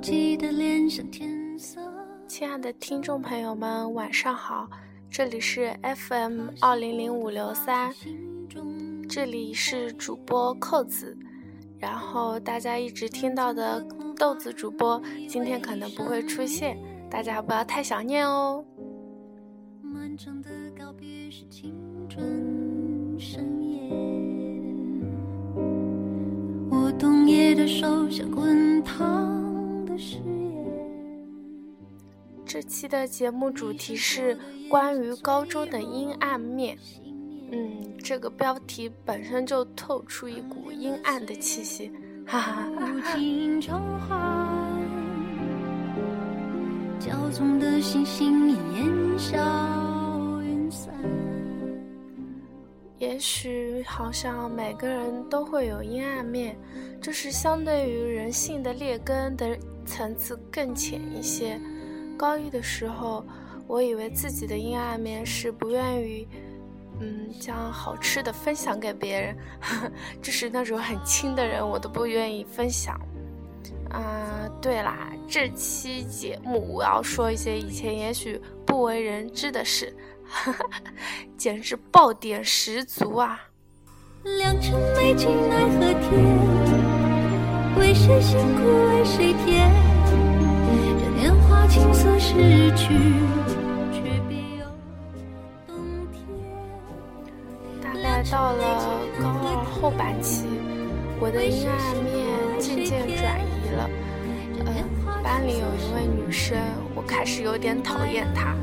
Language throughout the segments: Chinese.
亲爱的听众朋友们，晚上好，这里是 FM 二零零五六三，这里是主播扣子，然后大家一直听到的豆子主播今天可能不会出现，大家不要太想念哦。我冬夜的手像滚烫这期的节目主题是关于高中的阴暗面。嗯，这个标题本身就透出一股阴暗的气息，哈哈哈哈。骄纵的星星烟消。也许好像每个人都会有阴暗面，这是相对于人性的劣根的层次更浅一些。高一的时候，我以为自己的阴暗面是不愿意，嗯，将好吃的分享给别人，就是那种很亲的人，我都不愿意分享。啊，对啦，这期节目我要说一些以前也许不为人知的事。哈哈，简直爆点十足啊！良辰美景奈何天，为谁辛苦为谁甜？这年华青涩逝去，却别有冬天。大概到了高二后半期，我的阴暗面渐渐转移了。呃，班里有一位女生，我开始有点讨厌她。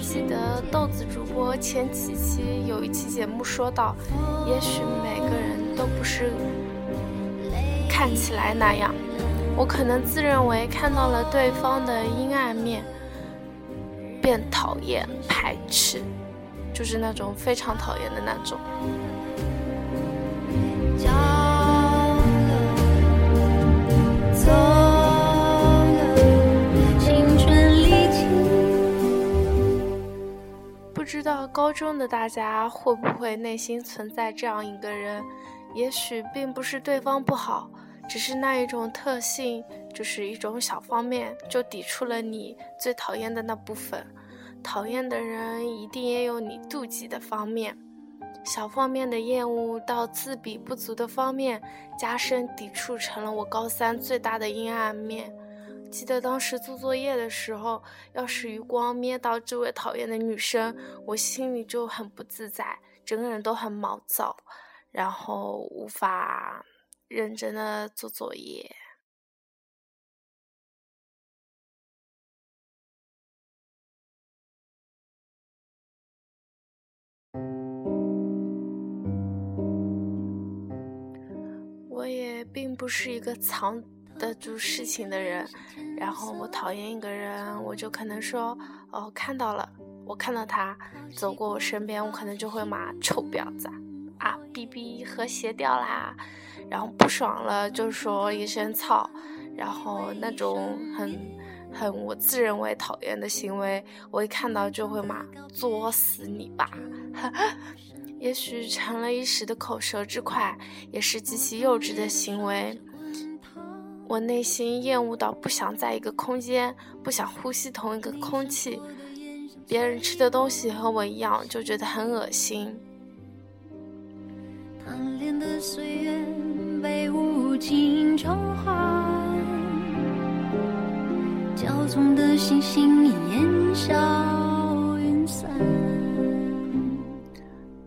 记得豆子主播前几期有一期节目说到，也许每个人都不是看起来那样。我可能自认为看到了对方的阴暗面，便讨厌、排斥，就是那种非常讨厌的那种。不知道高中的大家会不会内心存在这样一个人？也许并不是对方不好，只是那一种特性，就是一种小方面就抵触了你最讨厌的那部分。讨厌的人一定也有你妒忌的方面，小方面的厌恶到自比不足的方面，加深抵触成了我高三最大的阴暗面。记得当时做作业的时候，要是余光瞥到这位讨厌的女生，我心里就很不自在，整个人都很毛躁，然后无法认真的做作业。我也并不是一个藏。得住事情的人，然后我讨厌一个人，我就可能说哦，看到了，我看到他走过我身边，我可能就会骂臭婊子啊，B B 和谐掉啦，然后不爽了就说一声操，然后那种很很我自认为讨厌的行为，我一看到就会骂作死你吧，也许成了一时的口舌之快，也是极其幼稚的行为。我内心厌恶到不想在一个空间，不想呼吸同一个空气。别人吃的东西和我一样，就觉得很恶心。暗恋的岁月被无情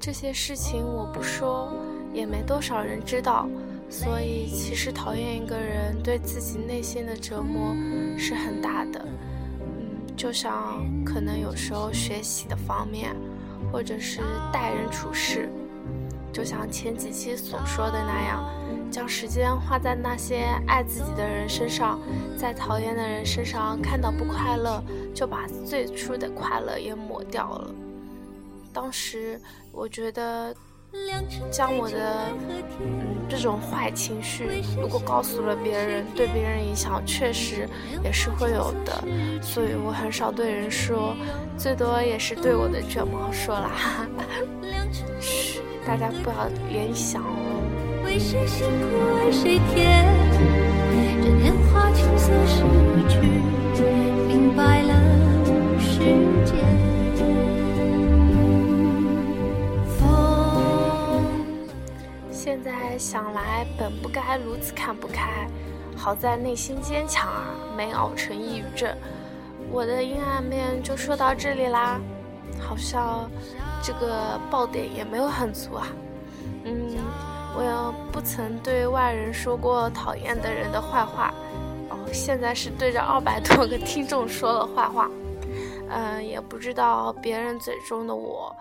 这些事情我不说，也没多少人知道。所以，其实讨厌一个人对自己内心的折磨是很大的。嗯，就像可能有时候学习的方面，或者是待人处事，就像前几期所说的那样，将时间花在那些爱自己的人身上，在讨厌的人身上看到不快乐，就把最初的快乐也抹掉了。当时我觉得。将我的嗯这种坏情绪，如果告诉了别人，对别人影响确实也是会有的，所以我很少对人说，最多也是对我的卷毛说啦。大家不要联想哦。谁辛苦为谁甜？这年华青涩逝去，明白了世间。现在想来，本不该如此看不开，好在内心坚强啊，没熬成抑郁症。我的阴暗面就说到这里啦，好像这个爆点也没有很足啊。嗯，我也不曾对外人说过讨厌的人的坏话，哦，现在是对着二百多个听众说了坏话。嗯，也不知道别人嘴中的我，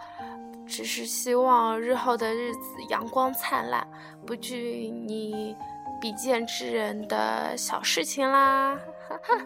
只是希望日后的日子阳光灿烂，不惧你比肩之人的小事情啦。哈哈。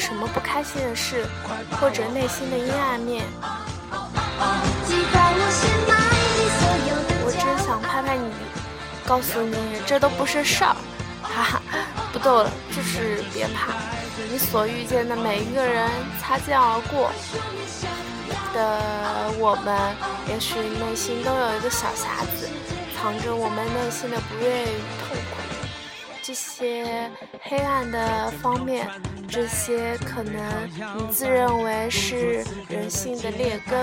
什么不开心的事，或者内心的阴暗面，我真想拍拍你，告诉你这都不是事儿，哈哈，不逗了，就是别怕，你所遇见的每一个人，擦肩而过的我们，也许内心都有一个小匣子，藏着我们内心的不愿意与痛苦。这些黑暗的方面，这些可能你自认为是人性的劣根，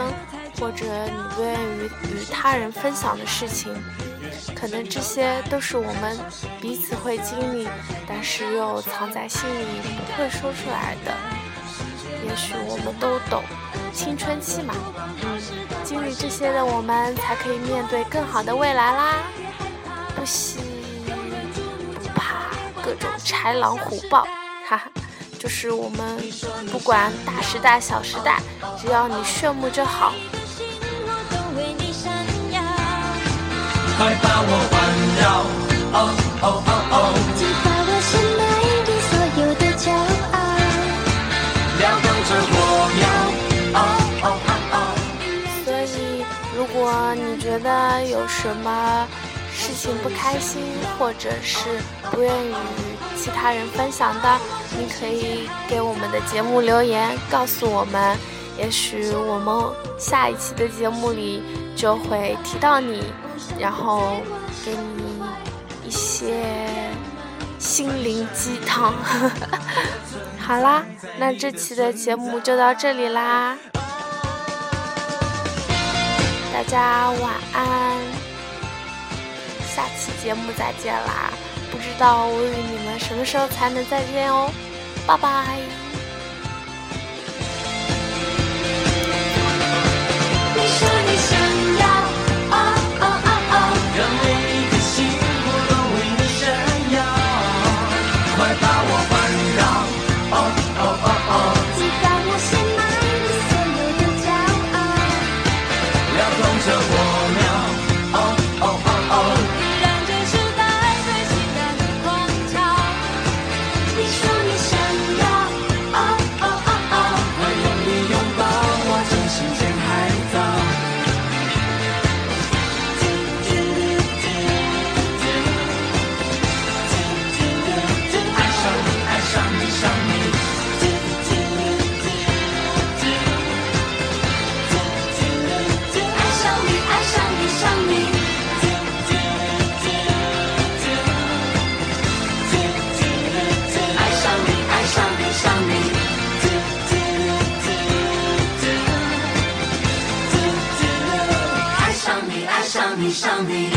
或者你不愿意与他人分享的事情，可能这些都是我们彼此会经历，但是又藏在心里不会说出来的。也许我们都懂，青春期嘛，嗯，经历这些的我们才可以面对更好的未来啦。不惜。豺狼虎豹，哈哈，就是我们不管大时代小时代，只要你炫目就好。所以，如果你觉得有什么，事情不开心，或者是不愿意与其他人分享的，你可以给我们的节目留言，告诉我们，也许我们下一期的节目里就会提到你，然后给你一些心灵鸡汤。好啦，那这期的节目就到这里啦，大家晚安。下期节目再见啦！不知道我与你们什么时候才能再见哦，拜拜。上你。